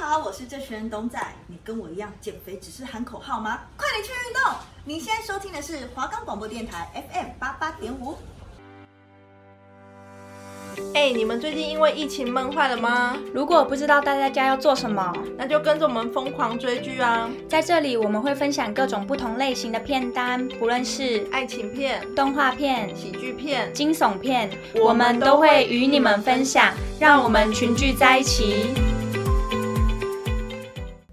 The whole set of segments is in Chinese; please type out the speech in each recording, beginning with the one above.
好，我是这群人董仔。你跟我一样减肥只是喊口号吗？快点去运动！你现在收听的是华冈广播电台 FM 八八点五。哎，你们最近因为疫情闷坏了吗？如果不知道待在家要做什么，那就跟着我们疯狂追剧啊！在这里我们会分享各种不同类型的片单，不论是爱情片、动画片、喜剧片、惊悚片，我们都会与你们分享，让我们群聚在一起。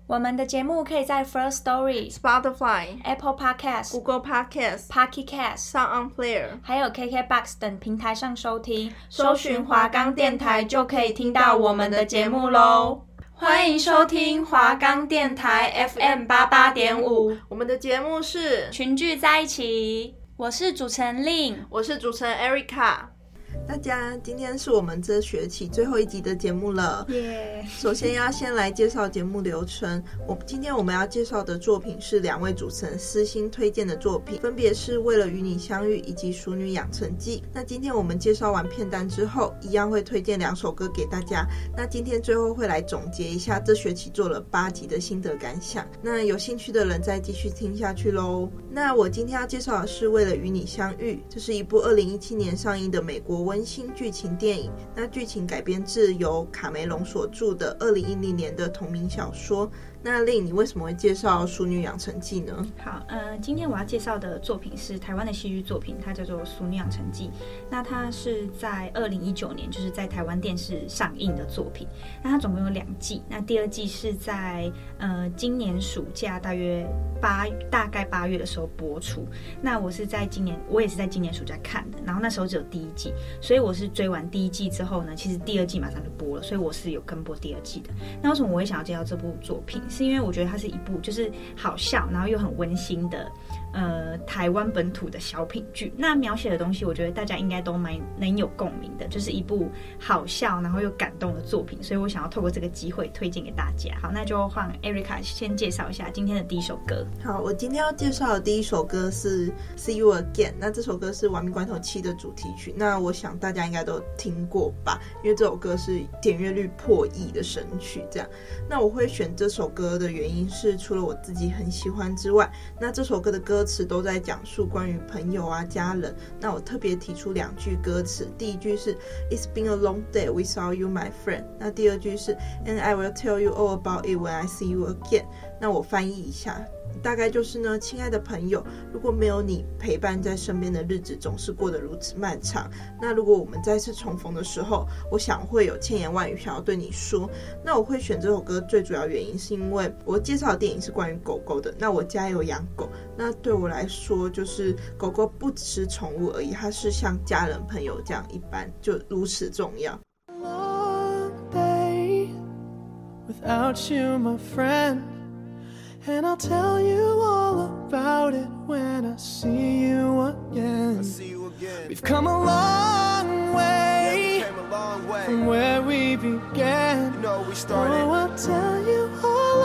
我们的节目可以在 First Story、Spotify、Apple Podcast、Google Podcast、Pocket Cast、Sound On Player，还有 KKBox 等平台上收听。搜寻华冈电台就可以听到我们的节目喽。欢迎收听华冈电台 FM 八八点五，我们的节目是群聚在一起。我是主持人 Lin，我是主持人 Erica。大家，今天是我们这学期最后一集的节目了。耶.首先要先来介绍节目流程。我今天我们要介绍的作品是两位主持人私心推荐的作品，分别是为了与你相遇以及《熟女养成记》。那今天我们介绍完片单之后，一样会推荐两首歌给大家。那今天最后会来总结一下这学期做了八集的心得感想。那有兴趣的人再继续听下去喽。那我今天要介绍的是为了与你相遇，这是一部二零一七年上映的美国文。温馨剧情电影，那剧情改编自由卡梅隆所著的二零一零年的同名小说。那令你为什么会介绍《淑女养成记》呢？好，呃，今天我要介绍的作品是台湾的戏剧作品，它叫做《淑女养成记》。那它是在二零一九年，就是在台湾电视上映的作品。那它总共有两季，那第二季是在呃今年暑假大约八大概八月的时候播出。那我是在今年，我也是在今年暑假看的。然后那时候只有第一季，所以我是追完第一季之后呢，其实第二季马上就播了，所以我是有跟播第二季的。那为什么我会想要介绍这部作品？是因为我觉得它是一部就是好笑，然后又很温馨的。呃，台湾本土的小品剧，那描写的东西，我觉得大家应该都蛮能有共鸣的，就是一部好笑然后又感动的作品，所以我想要透过这个机会推荐给大家。好，那就换 Erica 先介绍一下今天的第一首歌。好，我今天要介绍的第一首歌是《See You Again》，那这首歌是《玩命关头七》的主题曲，那我想大家应该都听过吧，因为这首歌是点阅率破亿的神曲。这样，那我会选这首歌的原因是，除了我自己很喜欢之外，那这首歌的歌。词都在讲述关于朋友啊、家人。那我特别提出两句歌词，第一句是 "It's been a long day without you, my friend"。那第二句是 "And I will tell you all about it when I see you again"。那我翻译一下。大概就是呢，亲爱的朋友，如果没有你陪伴在身边的日子总是过得如此漫长，那如果我们再次重逢的时候，我想会有千言万语想要对你说。那我会选这首歌最主要原因是因为我介绍的电影是关于狗狗的，那我家有养狗，那对我来说就是狗狗不只是宠物而已，它是像家人朋友这样一般，就如此重要。Without you, my friend. And I'll tell you all about it when I see you again. See you again. We've come a long way, yeah, a long way. from where we began. You know, we started. Oh, I'll tell you all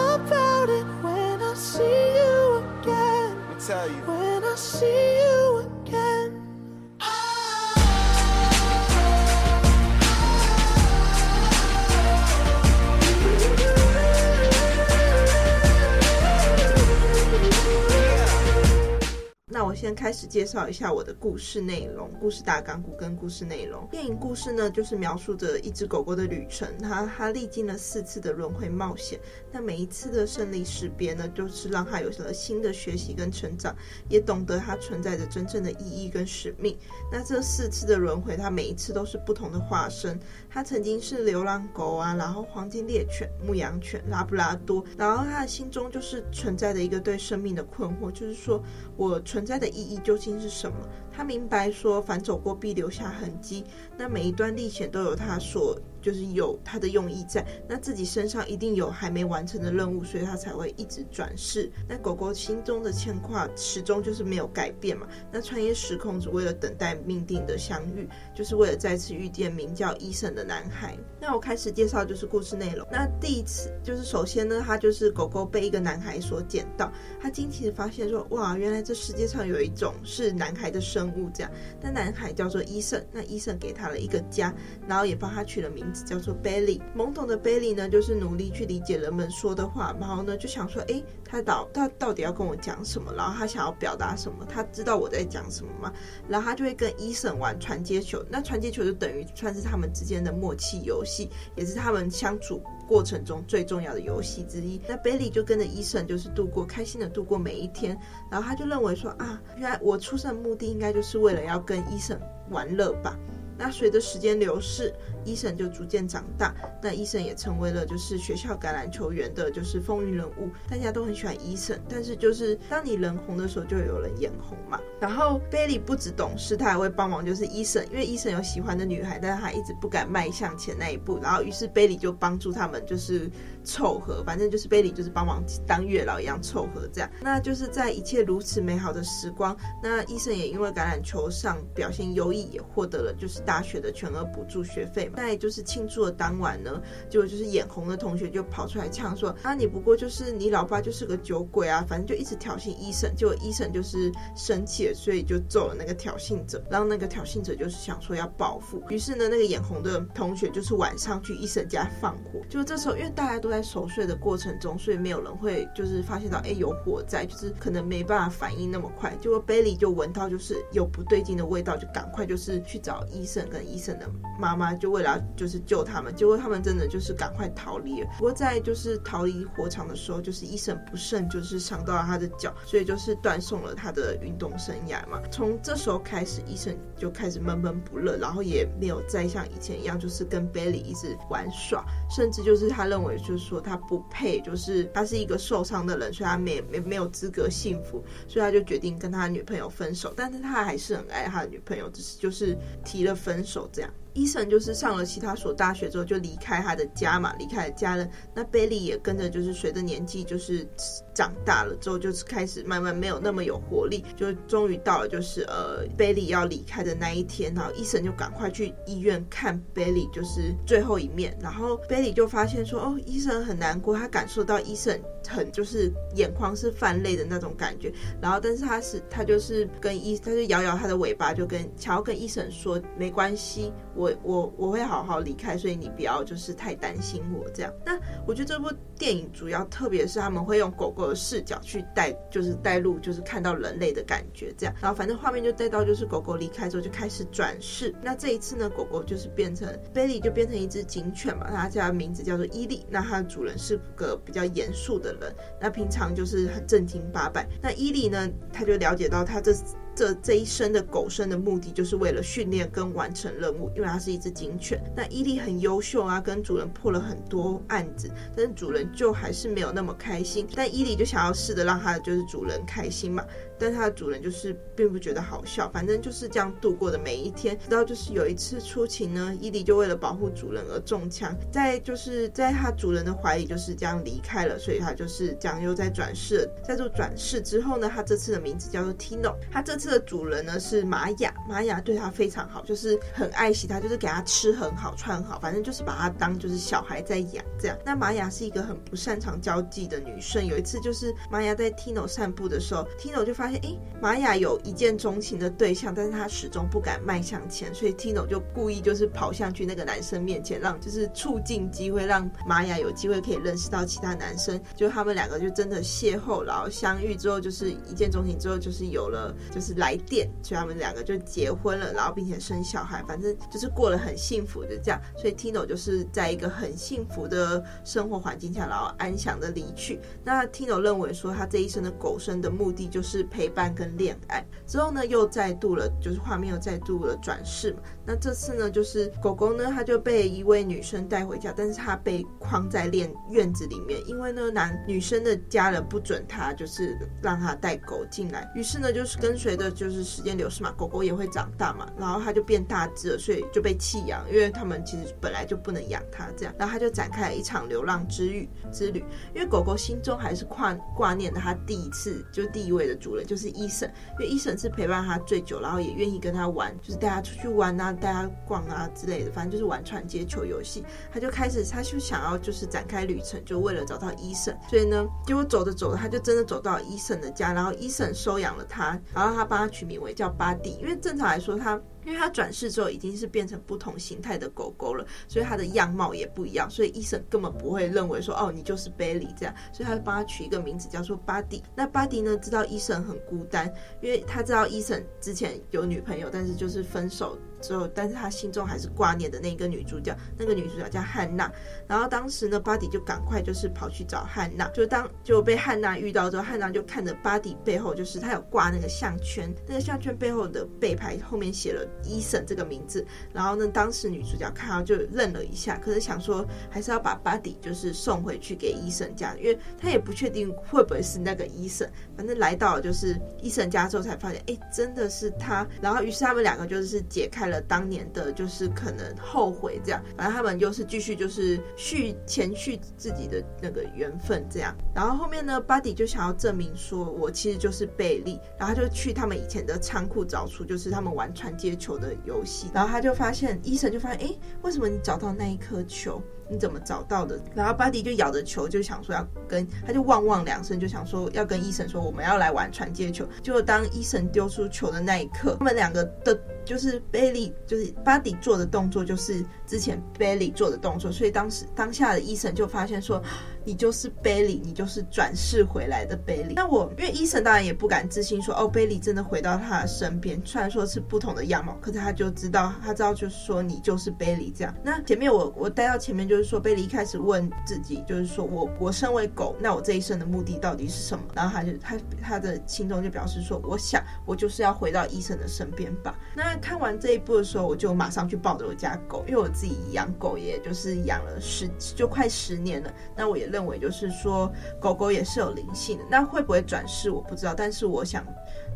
先开始介绍一下我的故事内容、故事大纲跟故事内容。电影故事呢，就是描述着一只狗狗的旅程，它它历经了四次的轮回冒险，那每一次的胜利识别呢，就是让它有了新的学习跟成长，也懂得它存在着真正的意义跟使命。那这四次的轮回，它每一次都是不同的化身。它曾经是流浪狗啊，然后黄金猎犬、牧羊犬、拉布拉多，然后它的心中就是存在着一个对生命的困惑，就是说我存。存在的意义究竟是什么？他明白说，凡走过必留下痕迹。那每一段历险都有他所。就是有他的用意在，那自己身上一定有还没完成的任务，所以他才会一直转世。那狗狗心中的牵挂始终就是没有改变嘛。那穿越时空只为了等待命定的相遇，就是为了再次遇见名叫伊森的男孩。那我开始介绍就是故事内容。那第一次就是首先呢，他就是狗狗被一个男孩所捡到，他惊奇的发现说，哇，原来这世界上有一种是男孩的生生物这样。那男孩叫做伊森，那伊森给他了一个家，然后也帮他取了名。字叫做 Bailey。懵懂的 Bailey 呢，就是努力去理解人们说的话，然后呢就想说，哎，他到他到底要跟我讲什么？然后他想要表达什么？他知道我在讲什么吗？然后他就会跟伊森玩传接球。那传接球就等于算是他们之间的默契游戏，也是他们相处过程中最重要的游戏之一。那 Bailey 就跟着伊森，就是度过开心的度过每一天。然后他就认为说啊，原来我出生的目的应该就是为了要跟伊森玩乐吧。那随着时间流逝，伊森就逐渐长大。那伊森也成为了就是学校橄榄球员的，就是风云人物。大家都很喜欢伊森，但是就是当你人红的时候，就有人眼红嘛。然后贝利不止懂事，他还会帮忙，就是伊森，因为伊森有喜欢的女孩，但是他一直不敢迈向前那一步。然后于是贝利就帮助他们，就是凑合，反正就是贝利就是帮忙当月老一样凑合这样。那就是在一切如此美好的时光，那医生也因为橄榄球上表现优异，也获得了就是。大学的全额补助学费，在就是庆祝的当晚呢，就就是眼红的同学就跑出来呛说啊，你不过就是你老爸就是个酒鬼啊，反正就一直挑衅医生，结果医生就是生气了，所以就揍了那个挑衅者，然后那个挑衅者就是想说要报复，于是呢，那个眼红的同学就是晚上去医生家放火，就这时候因为大家都在熟睡的过程中，所以没有人会就是发现到哎有火灾，就是可能没办法反应那么快，结果 Bailey 就闻到就是有不对劲的味道，就赶快就是去找医生。跟医生的妈妈就为了就是救他们，结果他们真的就是赶快逃离了。不过在就是逃离火场的时候，就是医生不慎就是伤到了他的脚，所以就是断送了他的运动生涯嘛。从这时候开始，医生就开始闷闷不乐，然后也没有再像以前一样就是跟 Bailey 一直玩耍，甚至就是他认为就是说他不配，就是他是一个受伤的人，所以他没没没有资格幸福，所以他就决定跟他女朋友分手。但是他还是很爱他的女朋友，只是就是提了分手这样。伊森就是上了其他所大学之后就离开他的家嘛，离开了家人。那贝利也跟着就是随着年纪就是长大了之后，就是开始慢慢没有那么有活力，就终于到了就是呃贝利要离开的那一天，然后伊森就赶快去医院看贝利就是最后一面，然后贝利就发现说哦，伊森很难过，他感受到伊森很就是眼眶是泛泪的那种感觉，然后但是他是他就是跟伊他就摇摇他的尾巴，就跟想要跟伊森说没关系。我我我会好好离开，所以你不要就是太担心我这样。那我觉得这部电影主要特别是他们会用狗狗的视角去带，就是带入，就是看到人类的感觉这样。然后反正画面就带到就是狗狗离开之后就开始转世。那这一次呢，狗狗就是变成贝利就变成一只警犬嘛，它叫名字叫做伊利。那它的主人是个比较严肃的人，那平常就是很正经八百。那伊利呢，他就了解到他这。这这一生的狗生的目的就是为了训练跟完成任务，因为它是一只警犬。那伊利很优秀啊，跟主人破了很多案子，但是主人就还是没有那么开心。但伊利就想要试着让他的就是主人开心嘛。但它的主人就是并不觉得好笑，反正就是这样度过的每一天。直到就是有一次出勤呢，伊利就为了保护主人而中枪，在就是在他主人的怀里就是这样离开了，所以他就是这样又在转世。在做转世之后呢，他这次的名字叫做 Tino。他这次的主人呢是玛雅，玛雅对他非常好，就是很爱惜他，就是给他吃很好，穿好，反正就是把他当就是小孩在养这样。那玛雅是一个很不擅长交际的女生。有一次就是玛雅在 Tino 散步的时候，Tino 就发现。哎，玛雅有一见钟情的对象，但是他始终不敢迈向前，所以 Tino 就故意就是跑向去那个男生面前，让就是促进机会，让玛雅有机会可以认识到其他男生。就他们两个就真的邂逅，然后相遇之后就是一见钟情，之后就是有了就是来电，所以他们两个就结婚了，然后并且生小孩，反正就是过了很幸福的这样。所以 Tino 就是在一个很幸福的生活环境下，然后安详的离去。那 Tino 认为说，他这一生的狗生的目的就是陪伴跟恋爱。之后呢，又再度了，就是画面又再度了转世嘛。那这次呢，就是狗狗呢，它就被一位女生带回家，但是它被框在院院子里面，因为呢，男女生的家人不准它，就是让它带狗进来。于是呢，就是跟随着就是时间流逝嘛，狗狗也会长大嘛，然后它就变大只了，所以就被弃养，因为他们其实本来就不能养它这样。然后它就展开了一场流浪之旅之旅，因为狗狗心中还是挂挂念着它第一次就第一位的主人，就是医生，因为医生是陪伴他最久，然后也愿意跟他玩，就是带他出去玩啊，带他逛啊之类的，反正就是玩传接球游戏。他就开始，他就想要就是展开旅程，就为了找到医生。所以呢，结果走着走着，他就真的走到医生的家，然后医生收养了他，然后他帮他取名为叫巴蒂，因为正常来说他。因为它转世之后已经是变成不同形态的狗狗了，所以它的样貌也不一样，所以医生根本不会认为说哦，你就是 Bailey 这样，所以他就帮他取一个名字叫做巴蒂。那巴蒂呢，知道医生很孤单，因为他知道医生之前有女朋友，但是就是分手。之后，但是他心中还是挂念的那个女主角，那个女主角叫汉娜。然后当时呢，巴迪就赶快就是跑去找汉娜，就当就被汉娜遇到之后，汉娜就看着巴迪背后，就是他有挂那个项圈，那个项圈背后的背牌后面写了伊森这个名字。然后呢，当时女主角看到就愣了一下，可是想说还是要把巴迪就是送回去给伊森家，因为他也不确定会不会是那个伊森。反正来到了就是伊森家之后才发现，哎，真的是他。然后于是他们两个就是解开了。当年的就是可能后悔这样，反正他们就是继续就是续前续自己的那个缘分这样。然后后面呢，Buddy 就想要证明说我其实就是贝利，然后他就去他们以前的仓库找出就是他们玩传接球的游戏，然后他就发现医生就发现，哎，为什么你找到那一颗球？你怎么找到的？然后巴迪就咬着球，就想说要跟，他就汪汪两声，就想说要跟医生说我们要来玩传接球。结果当医生丢出球的那一刻，他们两个的，就是 b a i l y，就是巴迪做的动作，就是之前 b a i l y 做的动作。所以当时当下的医生就发现说，你就是贝利，你就是转世回来的贝利。那我因为医生当然也不敢置信说，哦，贝利真的回到他的身边，虽然说是不同的样貌，可是他就知道，他知道就是说你就是贝利这样。那前面我我带到前面就是。说，贝利一开始问自己，就是说我我身为狗，那我这一生的目的到底是什么？然后他就他他的心中就表示说，我想我就是要回到医生的身边吧。那看完这一部的时候，我就马上去抱着我家狗，因为我自己养狗也就是养了十就快十年了。那我也认认为就是说，狗狗也是有灵性的。那会不会转世我不知道，但是我想。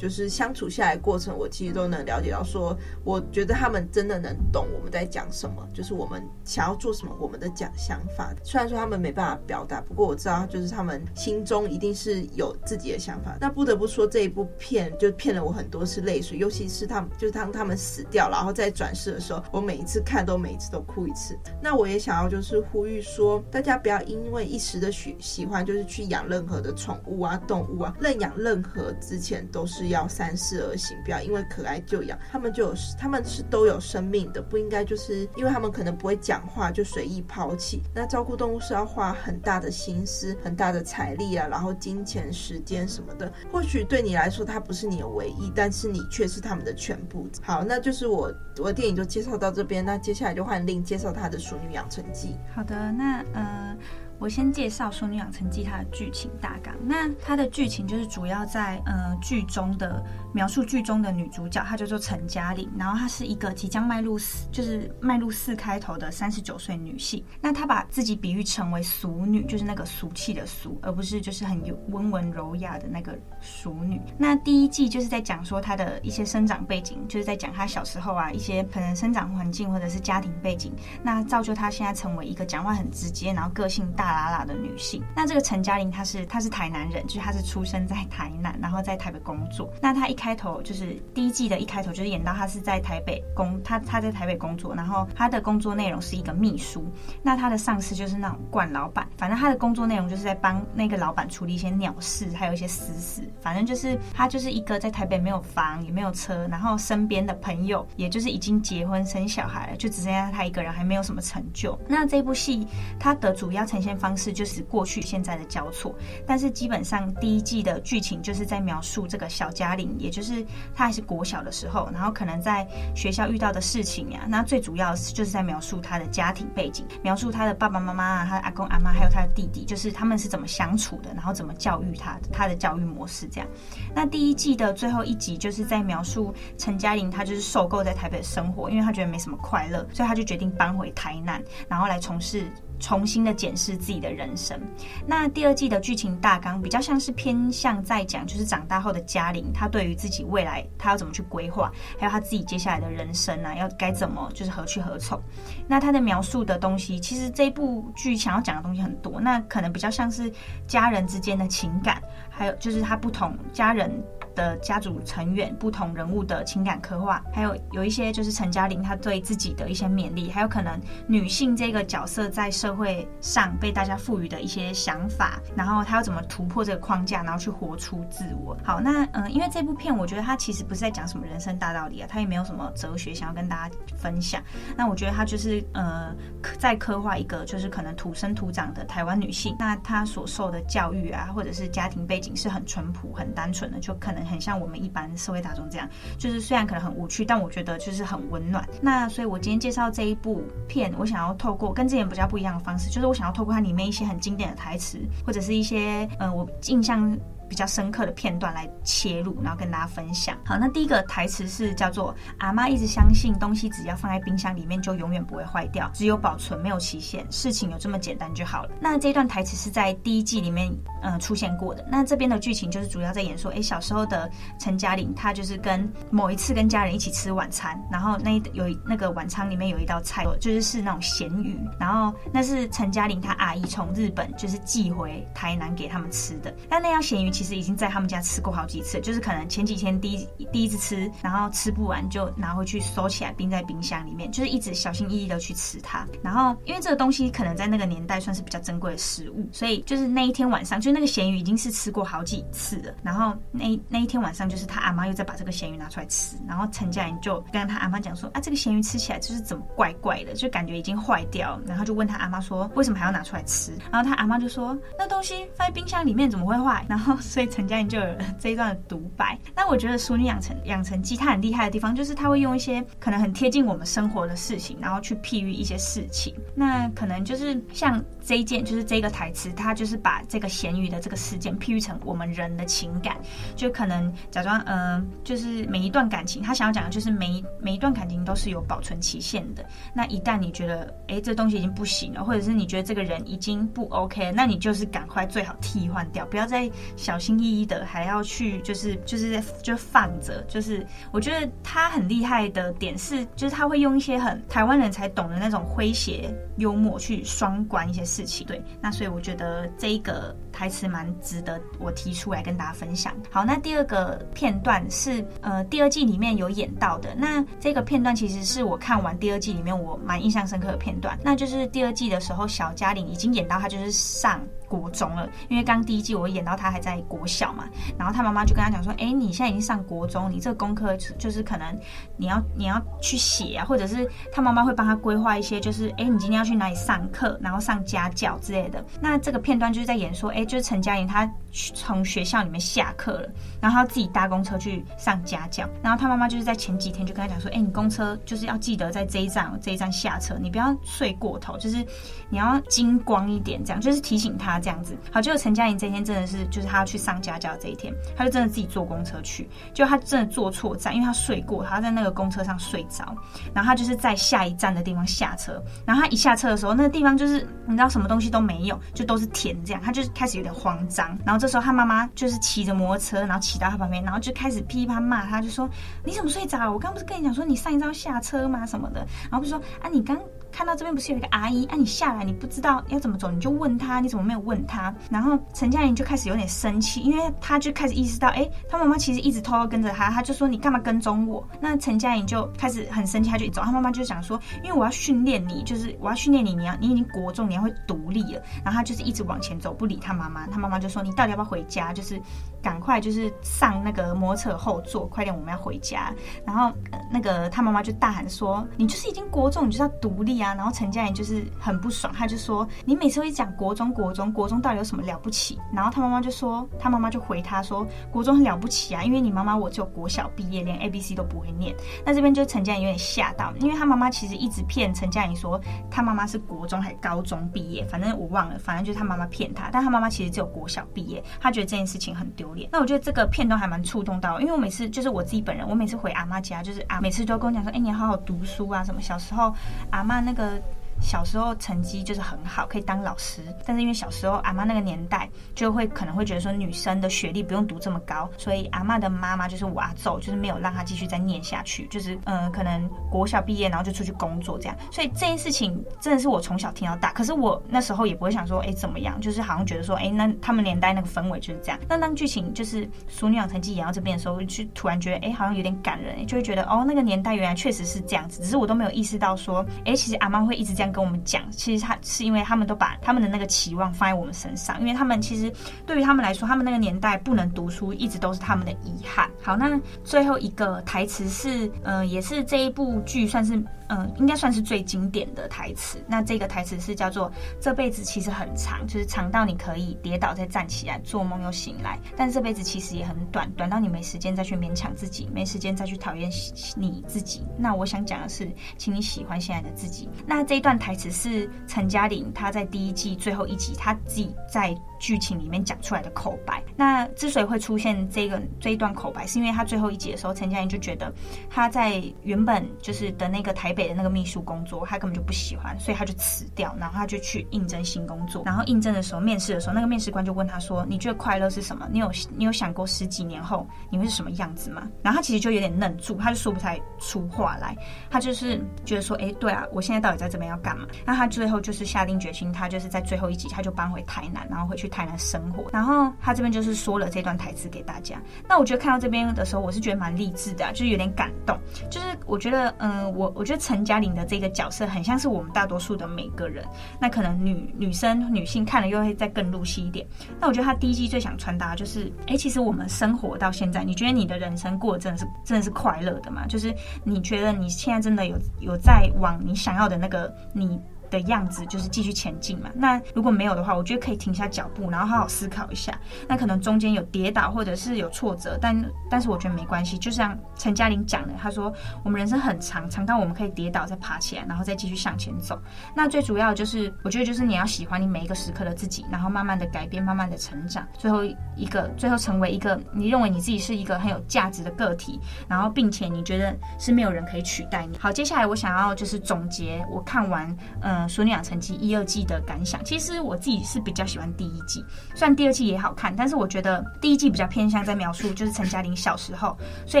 就是相处下来过程，我其实都能了解到，说我觉得他们真的能懂我们在讲什么，就是我们想要做什么，我们的讲想法。虽然说他们没办法表达，不过我知道，就是他们心中一定是有自己的想法。那不得不说，这一部片就骗了我很多次泪水，尤其是他们，就是当他们死掉，然后再转世的时候，我每一次看都每一次都哭一次。那我也想要就是呼吁说，大家不要因为一时的喜喜欢，就是去养任何的宠物啊、动物啊，认养任何之前都是。要三思而行，不要因为可爱就养，他们就有，他们是都有生命的，不应该就是因为他们可能不会讲话就随意抛弃。那照顾动物是要花很大的心思、很大的财力啊，然后金钱、时间什么的。或许对你来说，它不是你的唯一，但是你却是他们的全部。好，那就是我我的电影就介绍到这边，那接下来就换令介绍他的《熟女养成记》。好的，那呃。我先介绍《淑女养成记》它的剧情大纲。那它的剧情就是主要在呃剧中的描述剧中的女主角，她叫做陈嘉玲，然后她是一个即将迈入四，就是迈入四开头的三十九岁女性。那她把自己比喻成为俗女，就是那个俗气的俗，而不是就是很有温文柔雅的那个熟女。那第一季就是在讲说她的一些生长背景，就是在讲她小时候啊一些可能生长环境或者是家庭背景，那造就她现在成为一个讲话很直接，然后个性大。拉拉的女性，那这个陈嘉玲她是她是台南人，就是她是出生在台南，然后在台北工作。那她一开头就是第一季的一开头就是演到她是在台北工，她她在台北工作，然后她的工作内容是一个秘书。那她的上司就是那种惯老板，反正她的工作内容就是在帮那个老板处理一些鸟事，还有一些私事。反正就是他就是一个在台北没有房也没有车，然后身边的朋友也就是已经结婚生小孩了，就只剩下他一个人，还没有什么成就。那这部戏它的主要呈现方式就是过去现在的交错，但是基本上第一季的剧情就是在描述这个小嘉玲，也就是她还是国小的时候，然后可能在学校遇到的事情呀。那最主要就是在描述她的家庭背景，描述她的爸爸妈妈啊，她的阿公阿妈，还有她的弟弟，就是他们是怎么相处的，然后怎么教育她的，她的教育模式是这样。那第一季的最后一集就是在描述陈嘉玲，她就是受够在台北生活，因为她觉得没什么快乐，所以她就决定搬回台南，然后来从事。重新的检视自己的人生。那第二季的剧情大纲比较像是偏向在讲，就是长大后的嘉玲，她对于自己未来她要怎么去规划，还有她自己接下来的人生啊，要该怎么就是何去何从。那她的描述的东西，其实这部剧想要讲的东西很多。那可能比较像是家人之间的情感，还有就是她不同家人。的家族成员不同人物的情感刻画，还有有一些就是陈嘉玲她对自己的一些勉励，还有可能女性这个角色在社会上被大家赋予的一些想法，然后她要怎么突破这个框架，然后去活出自我。好，那嗯、因为这部片我觉得它其实不是在讲什么人生大道理啊，它也没有什么哲学想要跟大家分享。那我觉得它就是呃，在刻画一个就是可能土生土长的台湾女性，那她所受的教育啊，或者是家庭背景是很淳朴、很单纯的，就可能很像我们一般社会大众这样。就是虽然可能很无趣，但我觉得就是很温暖。那所以我今天介绍这一部片，我想要透过跟之前比较不一样的方式，就是我想要透过它里面一些很经典的台词，或者是一些嗯我印象。比较深刻的片段来切入，然后跟大家分享。好，那第一个台词是叫做“阿妈一直相信东西只要放在冰箱里面就永远不会坏掉，只有保存没有期限，事情有这么简单就好了。”那这段台词是在第一季里面嗯、出现过的。那这边的剧情就是主要在演说，哎，小时候的陈嘉玲，她就是跟某一次跟家人一起吃晚餐，然后那有那个晚餐里面有一道菜，就是是那种咸鱼，然后那是陈嘉玲她阿姨从日本就是寄回台南给他们吃的，但那样咸鱼。其实已经在他们家吃过好几次，就是可能前几天第一第一次吃，然后吃不完就拿回去收起来冰在冰箱里面，就是一直小心翼翼的去吃它。然后因为这个东西可能在那个年代算是比较珍贵的食物，所以就是那一天晚上，就那个咸鱼已经是吃过好几次了。然后那那一天晚上，就是他阿妈又再把这个咸鱼拿出来吃，然后陈家人就跟他阿妈讲说啊，这个咸鱼吃起来就是怎么怪怪的，就感觉已经坏掉了。然后就问他阿妈说，为什么还要拿出来吃？然后他阿妈就说，那东西放在冰箱里面怎么会坏？然后。所以陈佳莹就有这一段的独白。那我觉得《淑女养成养成记》它很厉害的地方，就是它会用一些可能很贴近我们生活的事情，然后去譬喻一些事情。那可能就是像这一件，就是这个台词，它就是把这个咸鱼的这个事件譬喻成我们人的情感，就可能假装，嗯、就是每一段感情，他想要讲的就是每每一段感情都是有保存期限的。那一旦你觉得，哎，这东西已经不行了，或者是你觉得这个人已经不 OK，那你就是赶快最好替换掉，不要再。小心翼翼的，还要去就是就是就放着，就是我觉得他很厉害的点是，就是他会用一些很台湾人才懂的那种诙谐幽默去双关一些事对，那所以我觉得这一个台词蛮值得我提出来跟大家分享。好，那第二个片段是呃第二季里面有演到的，那这个片段其实是我看完第二季里面我蛮印象深刻的片段，那就是第二季的时候小嘉玲已经演到她就是上。国中了，因为刚第一季我演到他还在国小嘛，然后他妈妈就跟他讲说：“哎，你现在已经上国中，你这个功课就是可能你要你要去写啊，或者是他妈妈会帮他规划一些，就是哎，你今天要去哪里上课，然后上家教之类的。”那这个片段就是在演说：“哎，就是陈嘉莹她从学校里面下课了，然后她自己搭公车去上家教，然后他妈妈就是在前几天就跟他讲说：‘哎，你公车就是要记得在这一站这一站下车，你不要睡过头，就是你要精光一点，这样就是提醒他。’这样子，好，结果陈嘉莹这一天真的是，就是他要去上家教这一天，他就真的自己坐公车去，就他真的坐错站，因为他睡过，他在那个公车上睡着，然后他就是在下一站的地方下车，然后他一下车的时候，那个地方就是你知道什么东西都没有，就都是田这样，他就开始有点慌张，然后这时候他妈妈就是骑着摩托车，然后骑到他旁边，然后就开始噼啪骂他，就说你怎么睡着？我刚不是跟你讲说你上一站要下车吗？什么的，然后就说啊你刚。看到这边不是有一个阿姨？啊，你下来，你不知道要怎么走，你就问她，你怎么没有问她？然后陈嘉玲就开始有点生气，因为她就开始意识到，哎，她妈妈其实一直偷偷跟着她，她就说你干嘛跟踪我？那陈嘉玲就开始很生气，她就走，她妈妈就想说，因为我要训练你，就是我要训练你，你要你已经国中，你要会独立了。然后她就是一直往前走，不理她妈妈。她妈妈就说，你到底要不要回家？就是赶快就是上那个摩托车后座，快点，我们要回家。然后、那个他妈妈就大喊说，你就是已经国中，你就是要独立啊！然后陈嘉玲就是很不爽，他就说：“你每次会讲国中，国中，国中到底有什么了不起？”然后他妈妈就说：“他妈妈就回他说，国中很了不起啊，因为你妈妈我只有国小毕业，连 A B C 都不会念。”那这边就陈嘉玲有点吓到，因为他妈妈其实一直骗陈嘉玲说他妈妈是国中还是高中毕业，反正我忘了，反正就是他妈妈骗他，但他妈妈其实只有国小毕业，他觉得这件事情很丢脸。那我觉得这个片段还蛮触动到，因为我每次就是我自己本人，我每次回阿妈家，就是啊，每次都跟我讲说：“哎，你好好读书啊，什么小时候阿妈那那个小时候成绩就是很好，可以当老师，但是因为小时候阿妈那个年代就会可能会觉得说女生的学历不用读这么高，所以阿妈的妈妈就是我阿祖，就是没有让她继续再念下去，就是嗯、呃，可能国小毕业然后就出去工作这样。所以这件事情真的是我从小听到大，可是我那时候也不会想说，哎，怎么样，就是好像觉得说，哎，那他们年代那个氛围就是这样。那当剧情就是《俗女养成记》演到这边的时候，就突然觉得，哎，好像有点感人，就会觉得，哦，那个年代原来确实是这样子，只是我都没有意识到说，哎，其实阿妈会一直这样跟我们讲，其实他是因为他们都把他们的那个期望放在我们身上，因为他们其实对于他们来说，他们那个年代不能读书，一直都是他们的遗憾。好，那最后一个台词是，嗯，也是这一部剧算是。嗯，应该算是最经典的台词。那这个台词是叫做“这辈子其实很长，就是长到你可以跌倒再站起来，做梦又醒来。但这辈子其实也很短，短到你没时间再去勉强自己，没时间再去讨厌你自己。那我想讲的是，请你喜欢现在的自己。那这一段台词是陈嘉玲她在第一季最后一集她自己在剧情里面讲出来的口白。那之所以会出现这个这一段口白，是因为她最后一集的时候，陈嘉玲就觉得她在原本就是的那个台北。给的那个秘书工作，他根本就不喜欢，所以他就辞掉，然后他就去应征新工作。然后应征的时候，面试的时候，那个面试官就问他说：“你觉得快乐是什么？你有你有想过十几年后你会是什么样子吗？”然后他其实就有点愣住，他就说不太出话来。他就是觉得说：“哎，对啊，我现在到底在这边要干嘛？”那他最后就是下定决心，他就是在最后一集，他就搬回台南，然后回去台南生活。然后他这边就是说了这段台词给大家。那我觉得看到这边的时候，我是觉得蛮励志的啊，就是有点感动。就是我觉得，嗯，我我觉得。陈嘉玲的这个角色很像是我们大多数的每个人，那可能女女生女性看了又会再更入戏一点。那我觉得她第一季最想传达就是，哎，其实我们生活到现在，你觉得你的人生过得真的是真的是快乐的吗？就是你觉得你现在真的有有在往你想要的那个你。的样子就是继续前进嘛。那如果没有的话，我觉得可以停下脚步，然后好好思考一下。那可能中间有跌倒或者是有挫折，但但是我觉得没关系。就像陈嘉玲讲的，她说我们人生很长，长到我们可以跌倒再爬起来，然后再继续向前走。那最主要就是，我觉得就是你要喜欢你每一个时刻的自己，然后慢慢的改变，慢慢的成长，最后一个最后成为一个你认为你自己是一个很有价值的个体，然后并且你觉得是没有人可以取代你。好，接下来我想要就是总结我看完嗯。《俗女养成记》一二季的感想，其实我自己是比较喜欢第一季，虽然第二季也好看，但是我觉得第一季比较偏向在描述就是陈嘉玲小时候，所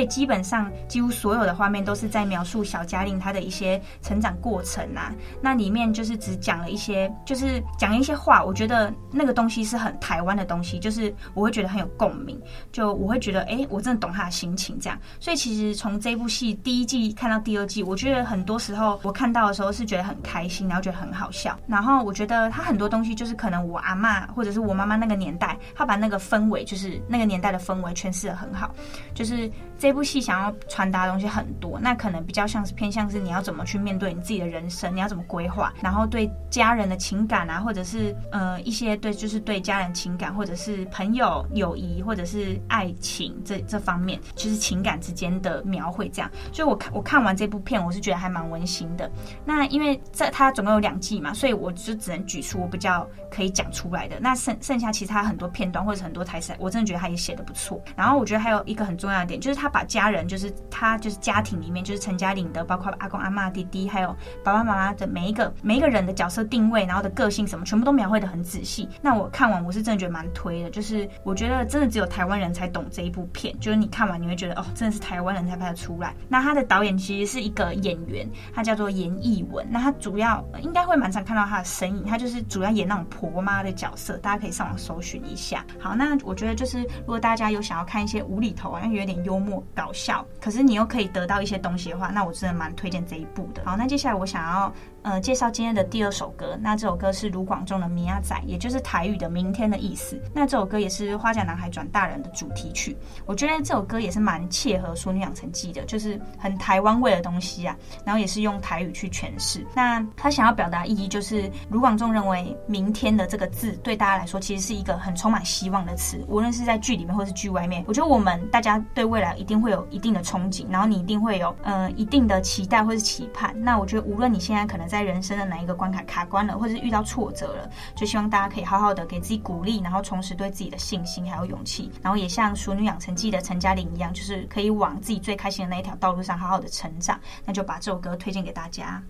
以基本上几乎所有的画面都是在描述小嘉玲她的一些成长过程啊。那里面就是只讲了一些，就是讲一些话，我觉得那个东西是很台湾的东西，就是我会觉得很有共鸣，就我会觉得哎、我真的懂她的心情这样。所以其实从这部戏第一季看到第二季，我觉得很多时候我看到的时候是觉得很开心，然后觉得。很好笑，然后我觉得他很多东西就是可能我阿嬷或者是我妈妈那个年代，他把那个氛围就是那个年代的氛围诠释得很好。就是这部戏想要传达的东西很多，那可能比较像是偏向是你要怎么去面对你自己的人生，你要怎么规划，然后对家人的情感啊，或者是呃一些对就是对家人情感，或者是朋友友谊，或者是爱情这这方面，就是情感之间的描绘这样。所以我看我看完这部片，我是觉得还蛮温馨的。那因为在它总共有两。季嘛，所以我就只能举出我比较可以讲出来的。那剩剩下其他很多片段或者很多台词，我真的觉得他也写的不错。然后我觉得还有一个很重要的点，就是他把家人，就是他就是家庭里面，就是陈嘉玲的，包括阿公阿嬷、弟弟，还有爸爸妈妈的每一个每一个人的角色定位，然后的个性什么，全部都描绘得很仔细。那我看完我是真的觉得蛮推的，就是我觉得真的只有台湾人才懂这一部片，就是你看完你会觉得哦，真的是台湾人才拍得出来。那他的导演其实是一个演员，他叫做严艺文。那他主要应应该会蛮常看到他的身影，他就是主要演那种婆妈的角色，大家可以上网搜寻一下。好，那我觉得就是如果大家有想要看一些无厘头，好像有点幽默搞笑，可是你又可以得到一些东西的话，那我真的蛮推荐这一部的。好，那接下来我想要。呃，介绍今天的第二首歌。那这首歌是卢广仲的《明仔》，也就是台语的“明天”的意思。那这首歌也是《花甲男孩转大人》的主题曲。我觉得这首歌也是蛮切合《淑女养成记》的，就是很台湾味的东西啊。然后也是用台语去诠释。那他想要表达意义，就是卢广仲认为“明天”的这个字对大家来说，其实是一个很充满希望的词。无论是在剧里面或是剧外面，我觉得我们大家对未来一定会有一定的憧憬，然后你一定会有呃一定的期待或是期盼。那我觉得无论你现在可能在人生的哪一个关卡卡关了，或者是遇到挫折了，就希望大家可以好好的给自己鼓励，然后重拾对自己的信心还有勇气，然后也像《熟女养成记》的陈嘉玲一样，就是可以往自己最开心的那一条道路上好好的成长。那就把这首歌推荐给大家。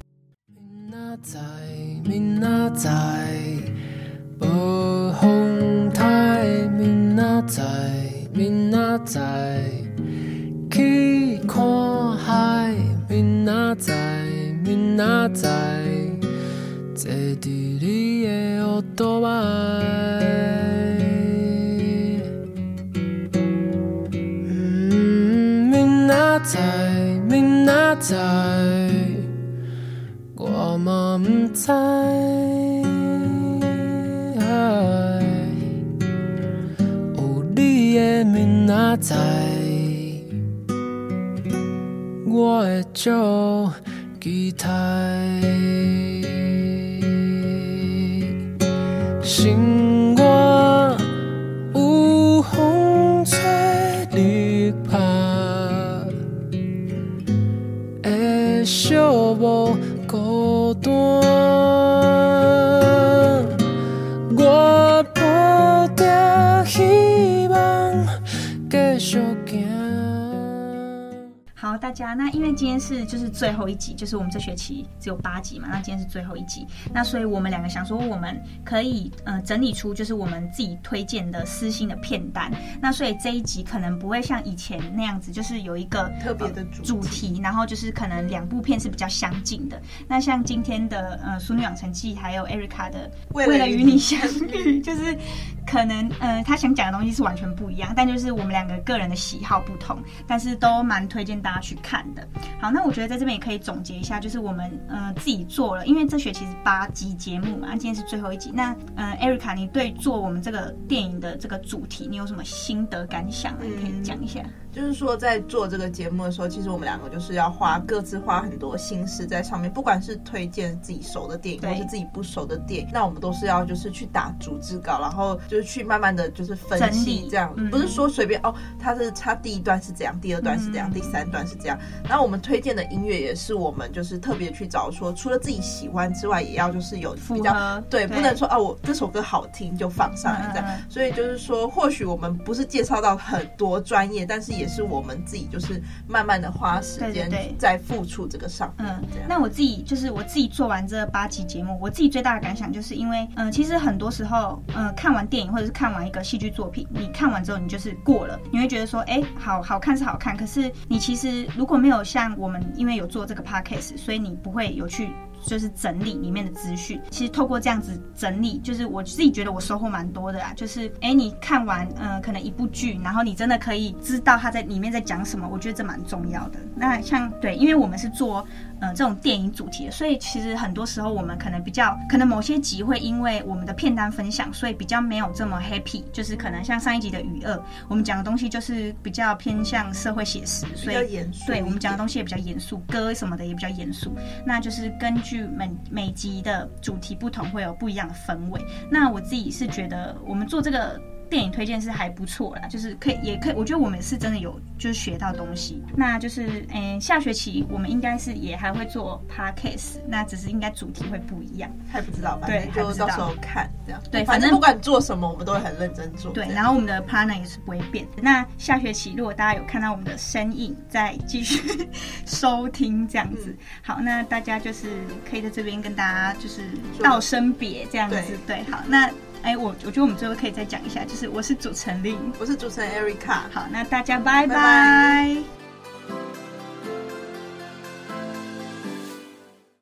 去看海，明仔载，明仔载，坐伫你的后肚摆，嗯，明仔载，明仔载。我嘛不知，有你的明仔载，我会足期待。那因为今天是就是最后一集，就是我们这学期只有八集嘛，那今天是最后一集，那所以我们两个想说，我们可以呃整理出就是我们自己推荐的私心的片单，那所以这一集可能不会像以前那样子，就是有一个特别的主题，呃、主题，然后就是可能两部片是比较相近的。那像今天的呃《淑女养成记》还有 Erica 的《为了与你相遇》，就是可能呃他想讲的东西是完全不一样，但就是我们两个个人的喜好不同，但是都蛮推荐。大家去看的。好，那我觉得在这边也可以总结一下，就是我们呃自己做了，因为这学期是八集节目嘛，今天是最后一集。那呃，Erica，你对做我们这个电影的这个主题，你有什么心得感想？你可以讲一下。就是说，在做这个节目的时候，其实我们两个就是要花各自花很多心思在上面，不管是推荐自己熟的电影，或是自己不熟的电影，那我们都是要就是去打逐字稿，然后就是去慢慢的就是分析这样，不是说随便哦，它是它第一段是怎样，第二段是怎样，第三段是怎样。然后我们推荐的音乐也是我们就是特别去找说，除了自己喜欢之外，也要就是有比较对，不能说哦，我这首歌好听就放上来这样。所以就是说，或许我们不是介绍到很多专业，但是也是我们自己就是慢慢的花时间在付出这个上面。嗯，那我自己就是我自己做完这八期节目，我自己最大的感想就是因为，嗯，其实很多时候，嗯，看完电影或者是看完一个戏剧作品，你看完之后你就是过了，你会觉得说，哎，好好看是好看，可是你其实如果没有像我们，因为有做这个 podcast，所以你不会有去。就是整理里面的资讯，其实透过这样子整理，就是我自己觉得我收获蛮多的啦。就是哎、你看完嗯、呃，可能一部剧，然后你真的可以知道他在里面在讲什么，我觉得这蛮重要的。那像对，因为我们是做呃这种电影主题的，所以其实很多时候我们可能比较，可能某些集会因为我们的片单分享，所以比较没有这么 happy。就是可能像上一集的《雨二》，我们讲的东西就是比较偏向社会写实，所以严肃。对，我们讲的东西也比较严肃，歌什么的也比较严肃。那就是根据。每每集的主题不同，会有不一样的氛围。那我自己是觉得，我们做这个。电影推荐是还不错啦，就是可以，也可以，我觉得我们是真的有就是学到东西。那就是，嗯、欸，下学期我们应该是也还会做 podcast，那只是应该主题会不一样，还不知道吧？对，就到时候看这样。对，反正不管做什么，我们都会很认真做。对，然后我们的 partner 也是不会变。那下学期如果大家有看到我们的身影，再继续 收听这样子。好，那大家就是可以在这边跟大家就是道声别这样子。对，对，好，那。哎，我我觉得我们最后可以再讲一下，就是我是主持人 Lin，我是主持人 Erica。好，那大家拜拜。拜拜。